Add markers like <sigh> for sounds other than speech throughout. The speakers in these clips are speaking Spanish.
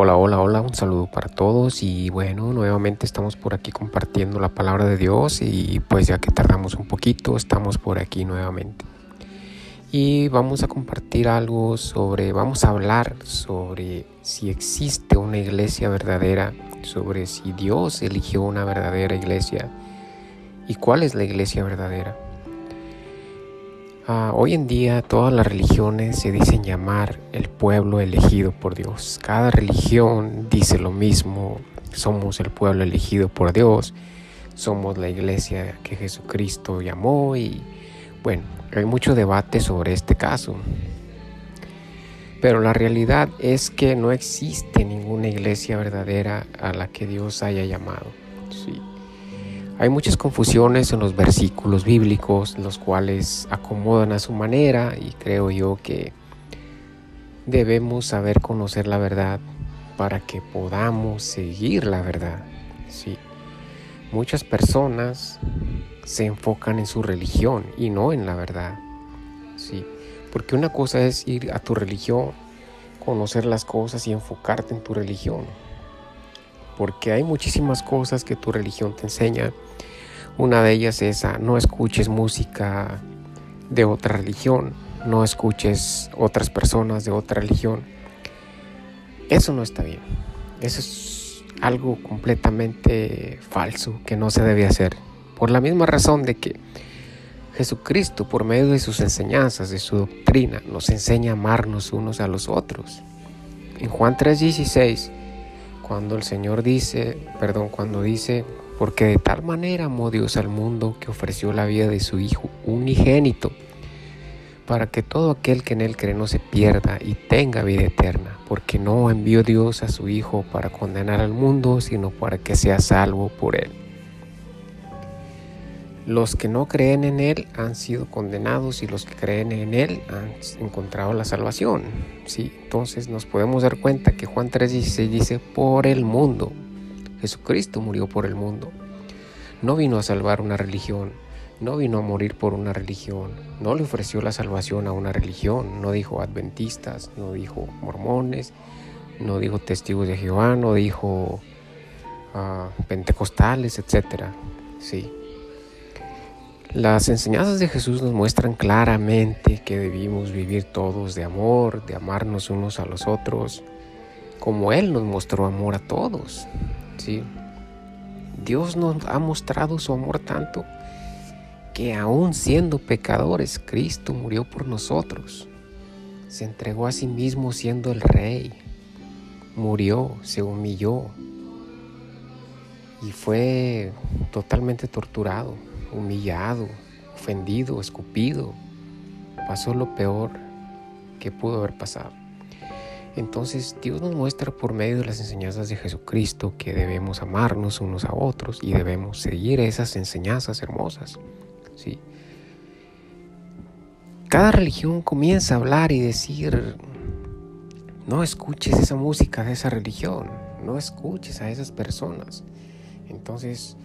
Hola, hola, hola, un saludo para todos y bueno, nuevamente estamos por aquí compartiendo la palabra de Dios y pues ya que tardamos un poquito, estamos por aquí nuevamente. Y vamos a compartir algo sobre, vamos a hablar sobre si existe una iglesia verdadera, sobre si Dios eligió una verdadera iglesia y cuál es la iglesia verdadera. Ah, hoy en día todas las religiones se dicen llamar el pueblo elegido por Dios. Cada religión dice lo mismo. Somos el pueblo elegido por Dios. Somos la iglesia que Jesucristo llamó y bueno, hay mucho debate sobre este caso. Pero la realidad es que no existe ninguna iglesia verdadera a la que Dios haya llamado. Hay muchas confusiones en los versículos bíblicos, los cuales acomodan a su manera y creo yo que debemos saber conocer la verdad para que podamos seguir la verdad. Sí. Muchas personas se enfocan en su religión y no en la verdad. Sí. Porque una cosa es ir a tu religión, conocer las cosas y enfocarte en tu religión porque hay muchísimas cosas que tu religión te enseña. Una de ellas es no escuches música de otra religión, no escuches otras personas de otra religión. Eso no está bien. Eso es algo completamente falso que no se debe hacer. Por la misma razón de que Jesucristo, por medio de sus enseñanzas, de su doctrina, nos enseña a amarnos unos a los otros. En Juan 3:16 cuando el Señor dice, perdón, cuando dice, porque de tal manera amó Dios al mundo que ofreció la vida de su Hijo unigénito, para que todo aquel que en Él cree no se pierda y tenga vida eterna, porque no envió Dios a su Hijo para condenar al mundo, sino para que sea salvo por Él. Los que no creen en Él han sido condenados y los que creen en Él han encontrado la salvación. ¿sí? Entonces nos podemos dar cuenta que Juan 3:16 dice, por el mundo. Jesucristo murió por el mundo. No vino a salvar una religión, no vino a morir por una religión, no le ofreció la salvación a una religión, no dijo adventistas, no dijo mormones, no dijo testigos de Jehová, no dijo uh, pentecostales, etc. Sí, las enseñanzas de Jesús nos muestran claramente que debimos vivir todos de amor, de amarnos unos a los otros, como Él nos mostró amor a todos. ¿sí? Dios nos ha mostrado su amor tanto que aún siendo pecadores, Cristo murió por nosotros. Se entregó a sí mismo siendo el Rey. Murió, se humilló y fue totalmente torturado humillado, ofendido, escupido. Pasó lo peor que pudo haber pasado. Entonces Dios nos muestra por medio de las enseñanzas de Jesucristo que debemos amarnos unos a otros y debemos seguir esas enseñanzas hermosas. ¿sí? Cada religión comienza a hablar y decir, no escuches esa música de esa religión, no escuches a esas personas. Entonces,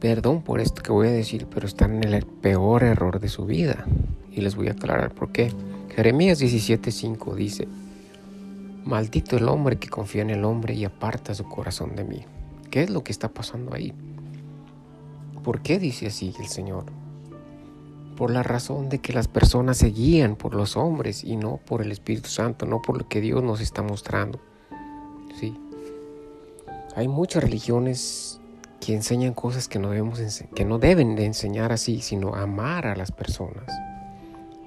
Perdón por esto que voy a decir, pero están en el peor error de su vida. Y les voy a aclarar por qué. Jeremías 17:5 dice, Maldito el hombre que confía en el hombre y aparta su corazón de mí. ¿Qué es lo que está pasando ahí? ¿Por qué dice así el Señor? Por la razón de que las personas se guían por los hombres y no por el Espíritu Santo, no por lo que Dios nos está mostrando. Sí. Hay muchas religiones que enseñan cosas que no, debemos que no deben de enseñar así, sino amar a las personas.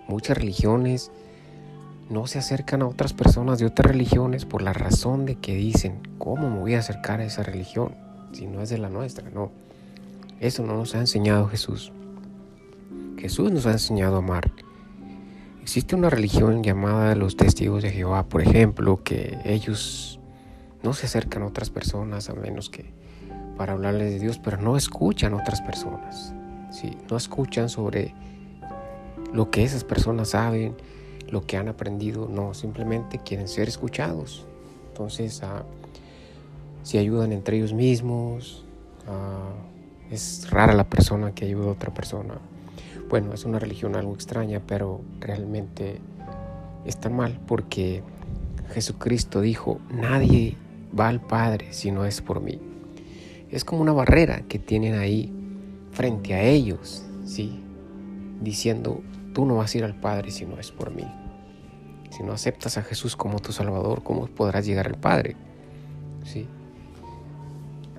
Muchas religiones no se acercan a otras personas de otras religiones por la razón de que dicen, ¿cómo me voy a acercar a esa religión si no es de la nuestra? No, eso no nos ha enseñado Jesús. Jesús nos ha enseñado a amar. Existe una religión llamada los testigos de Jehová, por ejemplo, que ellos no se acercan a otras personas a menos que para hablarles de Dios, pero no escuchan otras personas. ¿sí? No escuchan sobre lo que esas personas saben, lo que han aprendido, no, simplemente quieren ser escuchados. Entonces, uh, si ayudan entre ellos mismos, uh, es rara la persona que ayuda a otra persona. Bueno, es una religión algo extraña, pero realmente está mal porque Jesucristo dijo, nadie va al Padre si no es por mí. Es como una barrera que tienen ahí frente a ellos, ¿sí? Diciendo, tú no vas a ir al Padre si no es por mí. Si no aceptas a Jesús como tu Salvador, ¿cómo podrás llegar al Padre? ¿Sí?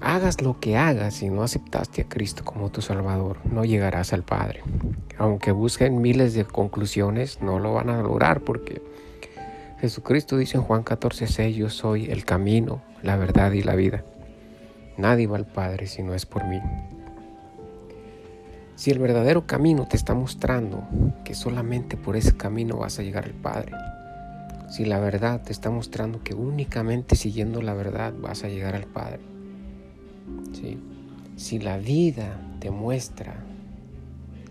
Hagas lo que hagas, si no aceptaste a Cristo como tu Salvador, no llegarás al Padre. Aunque busquen miles de conclusiones, no lo van a lograr porque Jesucristo dice en Juan 14, 6, yo soy el camino, la verdad y la vida. Nadie va al Padre si no es por mí. Si el verdadero camino te está mostrando que solamente por ese camino vas a llegar al Padre, si la verdad te está mostrando que únicamente siguiendo la verdad vas a llegar al Padre, si la vida te muestra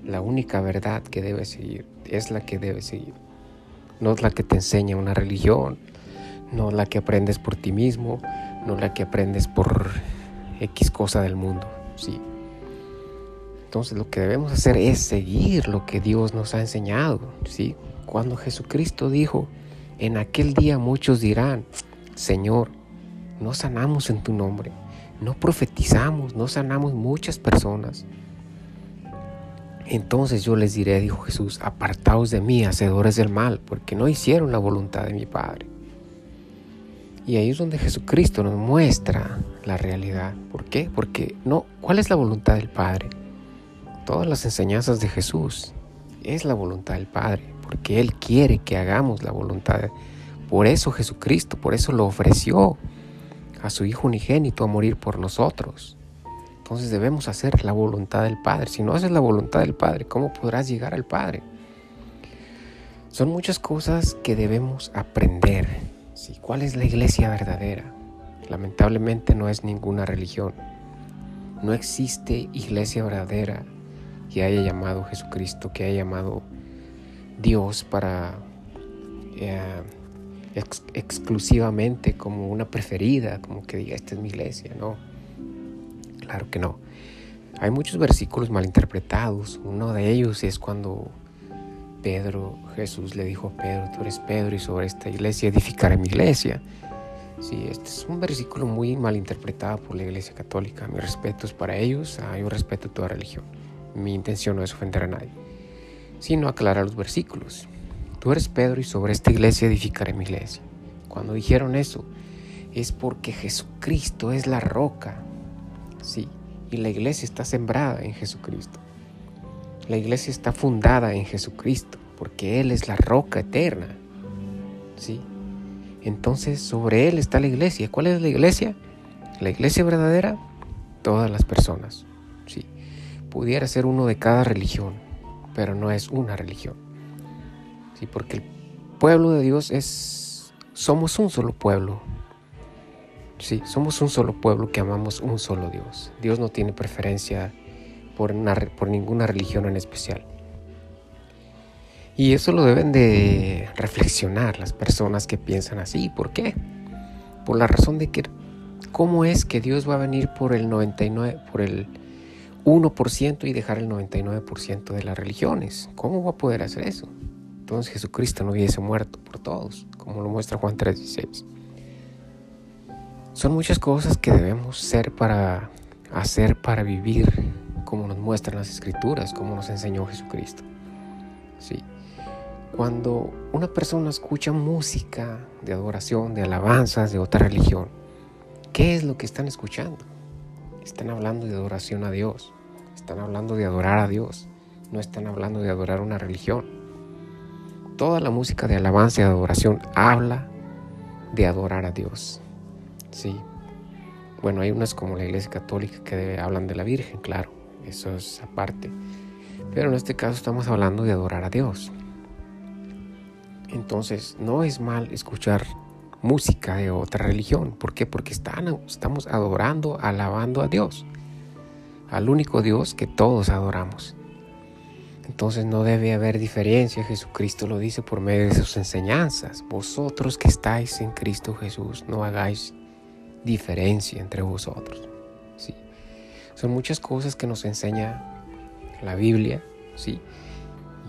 la única verdad que debes seguir, es la que debes seguir no es la que te enseña una religión, no la que aprendes por ti mismo, no la que aprendes por X cosa del mundo, sí. Entonces lo que debemos hacer es seguir lo que Dios nos ha enseñado, ¿sí? Cuando Jesucristo dijo, en aquel día muchos dirán, Señor, no sanamos en tu nombre, no profetizamos, no sanamos muchas personas. Entonces yo les diré, dijo Jesús, apartaos de mí, hacedores del mal, porque no hicieron la voluntad de mi Padre. Y ahí es donde Jesucristo nos muestra la realidad. ¿Por qué? Porque no, ¿cuál es la voluntad del Padre? Todas las enseñanzas de Jesús es la voluntad del Padre, porque Él quiere que hagamos la voluntad. Por eso Jesucristo, por eso lo ofreció a su Hijo unigénito a morir por nosotros. Entonces debemos hacer la voluntad del Padre. Si no haces la voluntad del Padre, ¿cómo podrás llegar al Padre? Son muchas cosas que debemos aprender. ¿Sí? ¿Cuál es la iglesia verdadera? Lamentablemente no es ninguna religión. No existe iglesia verdadera que haya llamado Jesucristo, que haya llamado Dios para eh, exclusivamente como una preferida, como que diga, esta es mi iglesia, no. Claro que no. Hay muchos versículos malinterpretados. Uno de ellos es cuando Pedro, Jesús le dijo a Pedro, tú eres Pedro y sobre esta iglesia edificaré mi iglesia. Sí, este es un versículo muy malinterpretado por la iglesia católica. Mi respeto es para ellos, ah, yo respeto toda religión. Mi intención no es ofender a nadie, sino aclarar los versículos. Tú eres Pedro y sobre esta iglesia edificaré mi iglesia. Cuando dijeron eso, es porque Jesucristo es la roca Sí, y la iglesia está sembrada en Jesucristo. La iglesia está fundada en Jesucristo, porque Él es la roca eterna. ¿Sí? Entonces sobre Él está la iglesia. ¿Cuál es la iglesia? La iglesia verdadera, todas las personas. ¿Sí? Pudiera ser uno de cada religión, pero no es una religión. ¿Sí? Porque el pueblo de Dios es, somos un solo pueblo, Sí, somos un solo pueblo que amamos un solo Dios. Dios no tiene preferencia por, por ninguna religión en especial. Y eso lo deben de reflexionar las personas que piensan así. ¿Por qué? Por la razón de que ¿cómo es que Dios va a venir por el 99 por el 1% y dejar el 99% de las religiones? ¿Cómo va a poder hacer eso? Entonces Jesucristo no hubiese muerto por todos, como lo muestra Juan 3:16. Son muchas cosas que debemos ser para hacer para vivir como nos muestran las escrituras, como nos enseñó Jesucristo. Sí. Cuando una persona escucha música de adoración, de alabanzas de otra religión, ¿qué es lo que están escuchando? Están hablando de adoración a Dios, están hablando de adorar a Dios, no están hablando de adorar una religión. Toda la música de alabanza y adoración habla de adorar a Dios. Sí. Bueno, hay unas como la Iglesia Católica que hablan de la Virgen, claro, eso es aparte. Pero en este caso estamos hablando de adorar a Dios. Entonces, no es mal escuchar música de otra religión. ¿Por qué? Porque estamos adorando, alabando a Dios, al único Dios que todos adoramos. Entonces no debe haber diferencia, Jesucristo lo dice por medio de sus enseñanzas. Vosotros que estáis en Cristo Jesús, no hagáis diferencia entre vosotros. ¿sí? Son muchas cosas que nos enseña la Biblia. ¿sí?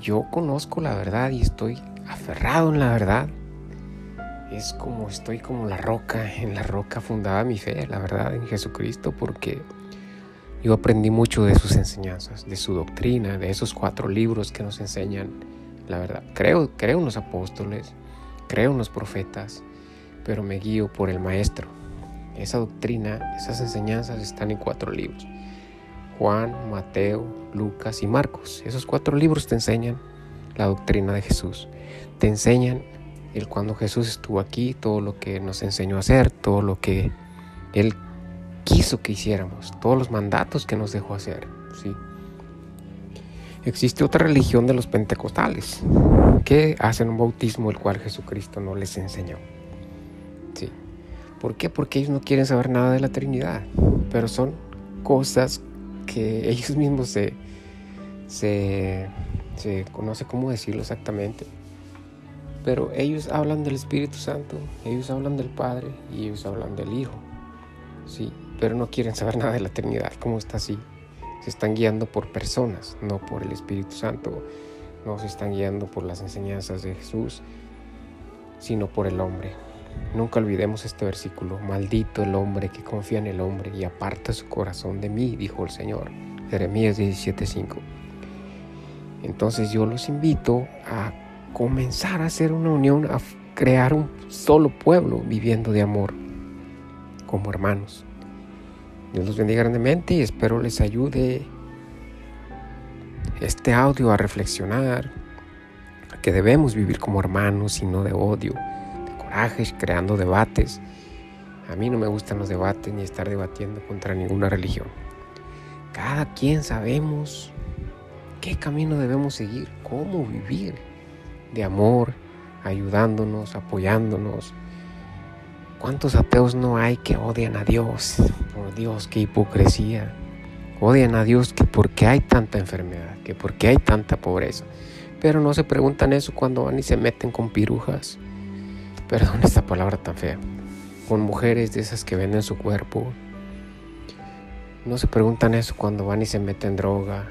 Yo conozco la verdad y estoy aferrado en la verdad. es como estoy como la roca, en la roca fundada mi fe, la verdad, en Jesucristo, porque yo aprendí mucho de sus enseñanzas, de su doctrina, de esos cuatro libros que nos enseñan la verdad. Creo, creo en los apóstoles, creo en los profetas, pero me guío por el Maestro. Esa doctrina, esas enseñanzas están en cuatro libros. Juan, Mateo, Lucas y Marcos. Esos cuatro libros te enseñan la doctrina de Jesús. Te enseñan el cuando Jesús estuvo aquí, todo lo que nos enseñó a hacer, todo lo que Él quiso que hiciéramos, todos los mandatos que nos dejó hacer. ¿sí? Existe otra religión de los pentecostales que hacen un bautismo el cual Jesucristo no les enseñó. ¿Sí? ¿Por qué? Porque ellos no quieren saber nada de la Trinidad, pero son cosas que <laughs> ellos mismos se, se, se no cómo decirlo exactamente, pero ellos hablan del Espíritu Santo, ellos hablan del Padre y ellos hablan del Hijo, sí, pero no quieren saber <laughs> nada de la Trinidad, ¿cómo está así? se están guiando por personas, no por el Espíritu Santo, no se están guiando por las enseñanzas de Jesús, sino por el hombre. Nunca olvidemos este versículo, maldito el hombre que confía en el hombre y aparta su corazón de mí, dijo el Señor. Jeremías 17:5. Entonces yo los invito a comenzar a hacer una unión, a crear un solo pueblo viviendo de amor como hermanos. Dios los bendiga grandemente y espero les ayude este audio a reflexionar que debemos vivir como hermanos y no de odio, creando debates. A mí no me gustan los debates ni estar debatiendo contra ninguna religión. Cada quien sabemos qué camino debemos seguir, cómo vivir de amor, ayudándonos, apoyándonos, ¿Cuántos ateos no hay que odian a Dios? Por Dios, qué hipocresía. Odian a Dios que porque hay tanta enfermedad, que porque hay tanta pobreza. Pero no se preguntan eso cuando van y se meten con pirujas. Perdón esta palabra tan fea. Con mujeres de esas que venden su cuerpo. No se preguntan eso cuando van y se meten droga.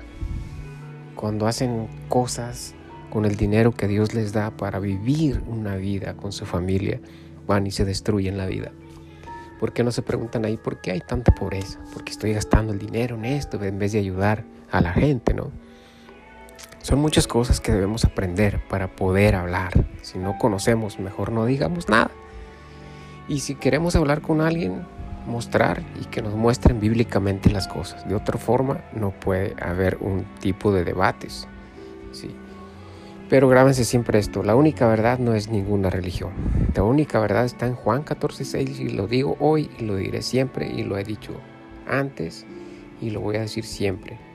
Cuando hacen cosas con el dinero que Dios les da para vivir una vida con su familia van y se destruyen la vida. ¿Por qué no se preguntan ahí por qué hay tanta pobreza? ¿Por qué estoy gastando el dinero en esto en vez de ayudar a la gente, no? Son muchas cosas que debemos aprender para poder hablar. Si no conocemos, mejor no digamos nada. Y si queremos hablar con alguien, mostrar y que nos muestren bíblicamente las cosas. De otra forma, no puede haber un tipo de debates. Sí. Pero grábense siempre esto, la única verdad no es ninguna religión. La única verdad está en Juan 14:6 y lo digo hoy y lo diré siempre y lo he dicho antes y lo voy a decir siempre.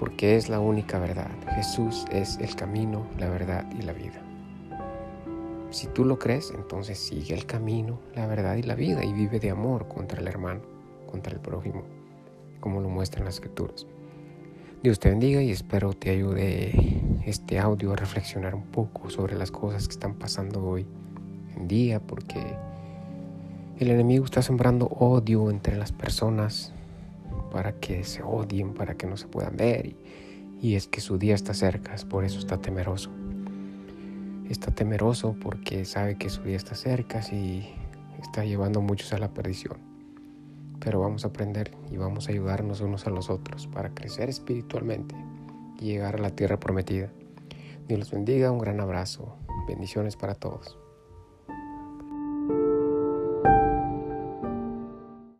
Porque es la única verdad. Jesús es el camino, la verdad y la vida. Si tú lo crees, entonces sigue el camino, la verdad y la vida y vive de amor contra el hermano, contra el prójimo, como lo muestran las escrituras. Dios te bendiga y espero te ayude este audio a reflexionar un poco sobre las cosas que están pasando hoy en día, porque el enemigo está sembrando odio entre las personas para que se odien, para que no se puedan ver. Y, es que su día está cerca, por eso está temeroso. Está temeroso porque sabe que su día está cerca y está llevando muchos a la perdición pero vamos a aprender y vamos a ayudarnos unos a los otros para crecer espiritualmente y llegar a la tierra prometida. Dios los bendiga, un gran abrazo, bendiciones para todos.